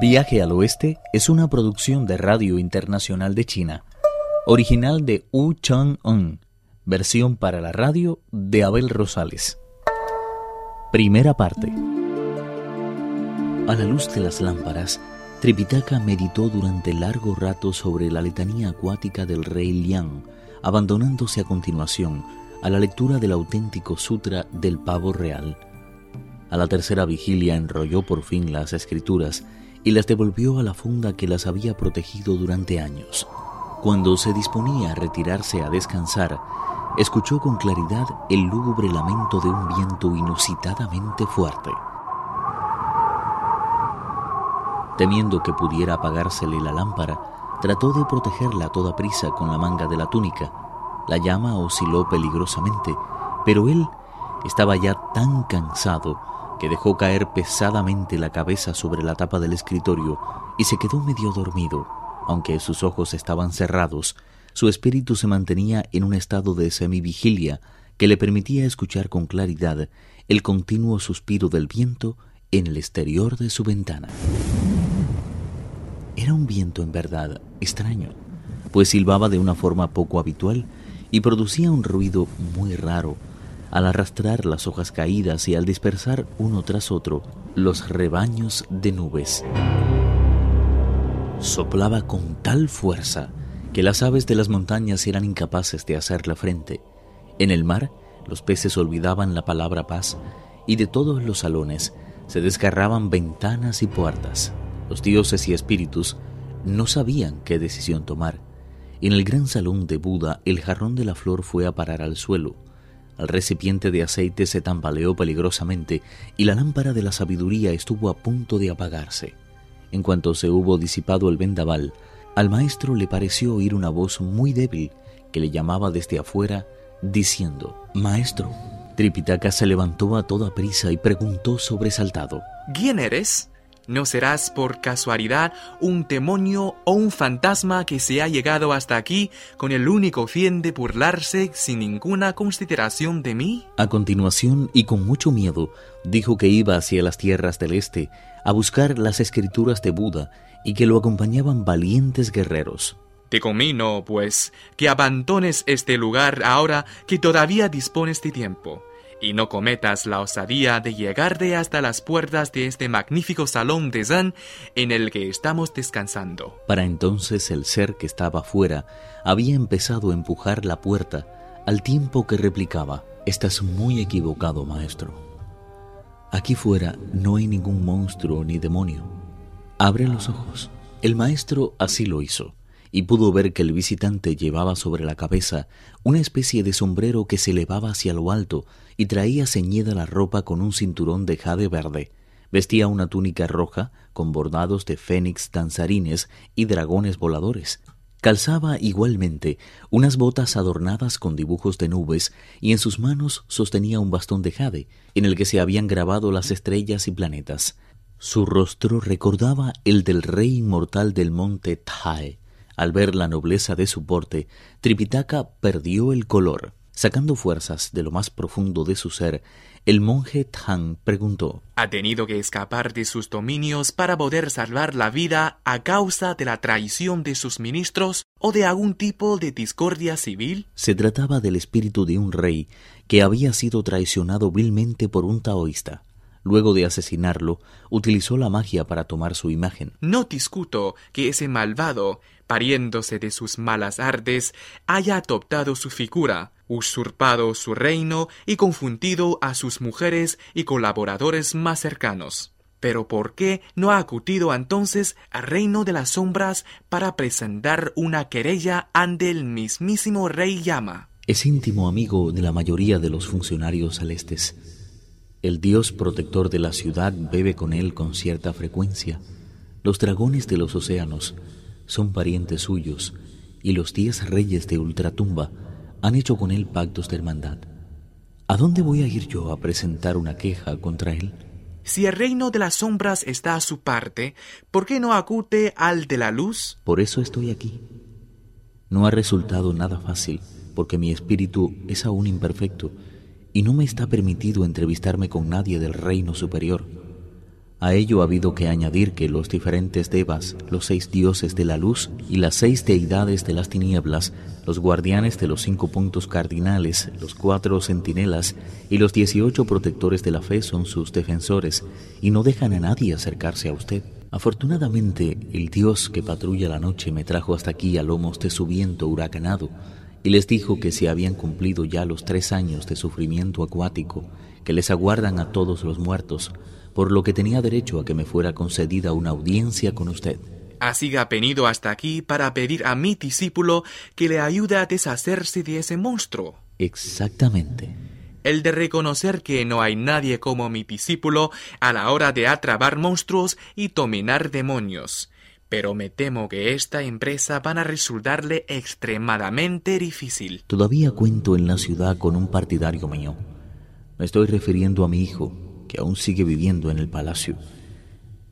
Viaje al Oeste es una producción de Radio Internacional de China, original de Wu Chang-un, versión para la radio de Abel Rosales. Primera parte. A la luz de las lámparas, Tripitaka meditó durante largo rato sobre la letanía acuática del rey Liang, abandonándose a continuación a la lectura del auténtico sutra del pavo real. A la tercera vigilia enrolló por fin las escrituras y las devolvió a la funda que las había protegido durante años. Cuando se disponía a retirarse a descansar, escuchó con claridad el lúgubre lamento de un viento inusitadamente fuerte. Temiendo que pudiera apagársele la lámpara, trató de protegerla a toda prisa con la manga de la túnica. La llama osciló peligrosamente, pero él estaba ya tan cansado que dejó caer pesadamente la cabeza sobre la tapa del escritorio y se quedó medio dormido. Aunque sus ojos estaban cerrados, su espíritu se mantenía en un estado de semivigilia que le permitía escuchar con claridad el continuo suspiro del viento en el exterior de su ventana. Era un viento en verdad extraño, pues silbaba de una forma poco habitual y producía un ruido muy raro al arrastrar las hojas caídas y al dispersar uno tras otro los rebaños de nubes. Soplaba con tal fuerza que las aves de las montañas eran incapaces de hacerle frente. En el mar, los peces olvidaban la palabra paz y de todos los salones se desgarraban ventanas y puertas. Los dioses y espíritus no sabían qué decisión tomar. En el gran salón de Buda el jarrón de la flor fue a parar al suelo. El recipiente de aceite se tambaleó peligrosamente y la lámpara de la sabiduría estuvo a punto de apagarse. En cuanto se hubo disipado el vendaval, al maestro le pareció oír una voz muy débil que le llamaba desde afuera, diciendo, Maestro. Tripitaka se levantó a toda prisa y preguntó sobresaltado, ¿Quién eres? ¿No serás por casualidad un demonio o un fantasma que se ha llegado hasta aquí con el único fin de burlarse sin ninguna consideración de mí? A continuación, y con mucho miedo, dijo que iba hacia las tierras del este a buscar las escrituras de Buda y que lo acompañaban valientes guerreros. Te comino, pues, que abandones este lugar ahora que todavía dispones de tiempo y no cometas la osadía de llegarte hasta las puertas de este magnífico salón de Zen en el que estamos descansando. Para entonces el ser que estaba fuera había empezado a empujar la puerta al tiempo que replicaba, Estás muy equivocado, maestro. Aquí fuera no hay ningún monstruo ni demonio. Abre los ojos. El maestro así lo hizo y pudo ver que el visitante llevaba sobre la cabeza una especie de sombrero que se elevaba hacia lo alto y traía ceñida la ropa con un cinturón de jade verde. Vestía una túnica roja con bordados de fénix danzarines y dragones voladores. Calzaba igualmente unas botas adornadas con dibujos de nubes y en sus manos sostenía un bastón de jade en el que se habían grabado las estrellas y planetas. Su rostro recordaba el del rey inmortal del monte Tae, al ver la nobleza de su porte, Tripitaka perdió el color. Sacando fuerzas de lo más profundo de su ser, el monje Tang preguntó ¿Ha tenido que escapar de sus dominios para poder salvar la vida a causa de la traición de sus ministros o de algún tipo de discordia civil? Se trataba del espíritu de un rey que había sido traicionado vilmente por un taoísta. Luego de asesinarlo, utilizó la magia para tomar su imagen. No discuto que ese malvado, pariéndose de sus malas artes, haya adoptado su figura, usurpado su reino y confundido a sus mujeres y colaboradores más cercanos. Pero ¿por qué no ha acudido entonces al reino de las sombras para presentar una querella ante el mismísimo rey Yama? Es íntimo amigo de la mayoría de los funcionarios celestes. El dios protector de la ciudad bebe con él con cierta frecuencia. Los dragones de los océanos son parientes suyos y los diez reyes de Ultratumba han hecho con él pactos de hermandad. ¿A dónde voy a ir yo a presentar una queja contra él? Si el reino de las sombras está a su parte, ¿por qué no acude al de la luz? Por eso estoy aquí. No ha resultado nada fácil, porque mi espíritu es aún imperfecto y no me está permitido entrevistarme con nadie del reino superior. A ello ha habido que añadir que los diferentes devas, los seis dioses de la luz y las seis deidades de las tinieblas, los guardianes de los cinco puntos cardinales, los cuatro centinelas y los dieciocho protectores de la fe son sus defensores y no dejan a nadie acercarse a usted. Afortunadamente, el Dios que patrulla la noche me trajo hasta aquí a lomos de su viento huracanado y les dijo que se habían cumplido ya los tres años de sufrimiento acuático que les aguardan a todos los muertos, por lo que tenía derecho a que me fuera concedida una audiencia con usted. Así ha venido hasta aquí para pedir a mi discípulo que le ayude a deshacerse de ese monstruo. Exactamente. El de reconocer que no hay nadie como mi discípulo a la hora de atrabar monstruos y dominar demonios. Pero me temo que esta empresa van a resultarle extremadamente difícil. Todavía cuento en la ciudad con un partidario mío. Me estoy refiriendo a mi hijo, que aún sigue viviendo en el palacio.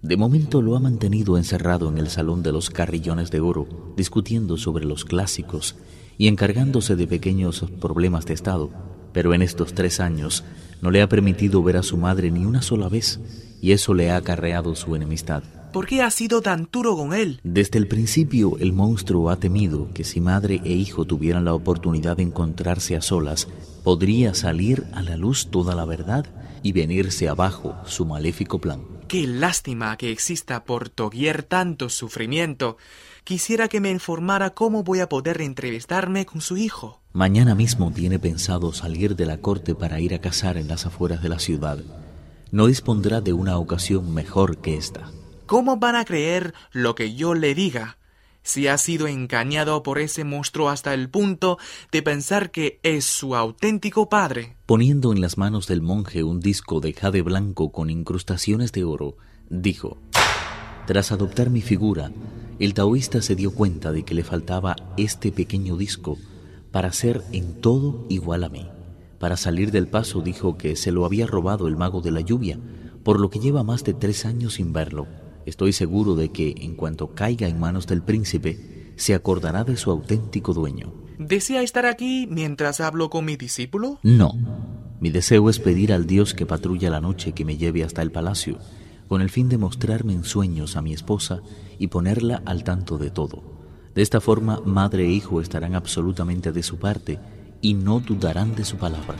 De momento lo ha mantenido encerrado en el salón de los carrillones de oro, discutiendo sobre los clásicos y encargándose de pequeños problemas de Estado. Pero en estos tres años no le ha permitido ver a su madre ni una sola vez, y eso le ha acarreado su enemistad. ¿Por qué ha sido tan duro con él? Desde el principio el monstruo ha temido que si madre e hijo tuvieran la oportunidad de encontrarse a solas, podría salir a la luz toda la verdad y venirse abajo su maléfico plan. Qué lástima que exista por doquier tanto sufrimiento. Quisiera que me informara cómo voy a poder entrevistarme con su hijo. Mañana mismo tiene pensado salir de la corte para ir a cazar en las afueras de la ciudad. No dispondrá de una ocasión mejor que esta. ¿Cómo van a creer lo que yo le diga? Si ha sido engañado por ese monstruo hasta el punto de pensar que es su auténtico padre. Poniendo en las manos del monje un disco de jade blanco con incrustaciones de oro, dijo, Tras adoptar mi figura, el taoísta se dio cuenta de que le faltaba este pequeño disco para ser en todo igual a mí. Para salir del paso dijo que se lo había robado el mago de la lluvia, por lo que lleva más de tres años sin verlo. Estoy seguro de que en cuanto caiga en manos del príncipe, se acordará de su auténtico dueño. ¿Desea estar aquí mientras hablo con mi discípulo? No. Mi deseo es pedir al Dios que patrulla la noche que me lleve hasta el palacio, con el fin de mostrarme en sueños a mi esposa y ponerla al tanto de todo. De esta forma, madre e hijo estarán absolutamente de su parte y no dudarán de su palabra.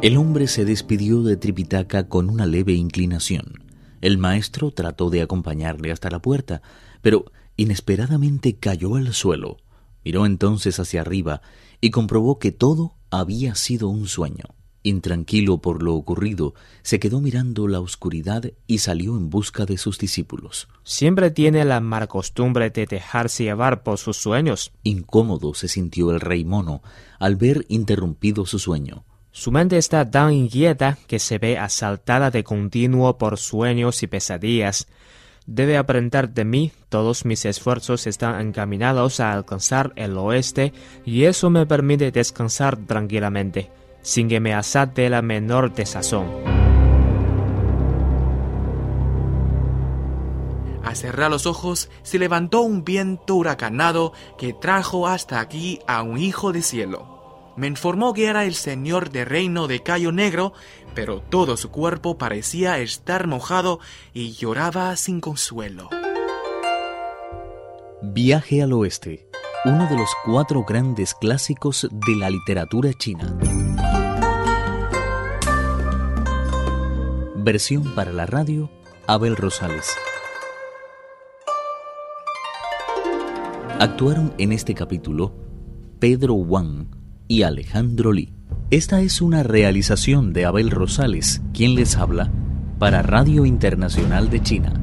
El hombre se despidió de Tripitaka con una leve inclinación. El maestro trató de acompañarle hasta la puerta, pero inesperadamente cayó al suelo. Miró entonces hacia arriba y comprobó que todo había sido un sueño. Intranquilo por lo ocurrido, se quedó mirando la oscuridad y salió en busca de sus discípulos. Siempre tiene la mala costumbre de dejarse llevar por sus sueños. Incómodo se sintió el rey mono al ver interrumpido su sueño. Su mente está tan inquieta que se ve asaltada de continuo por sueños y pesadillas. Debe aprender de mí, todos mis esfuerzos están encaminados a alcanzar el oeste y eso me permite descansar tranquilamente, sin que me asate la menor desazón. Al cerrar los ojos, se levantó un viento huracanado que trajo hasta aquí a un hijo de cielo. Me informó que era el señor de reino de Cayo Negro, pero todo su cuerpo parecía estar mojado y lloraba sin consuelo. Viaje al oeste, uno de los cuatro grandes clásicos de la literatura china. Versión para la radio, Abel Rosales. Actuaron en este capítulo Pedro Wang, y Alejandro Lee. Esta es una realización de Abel Rosales, quien les habla, para Radio Internacional de China.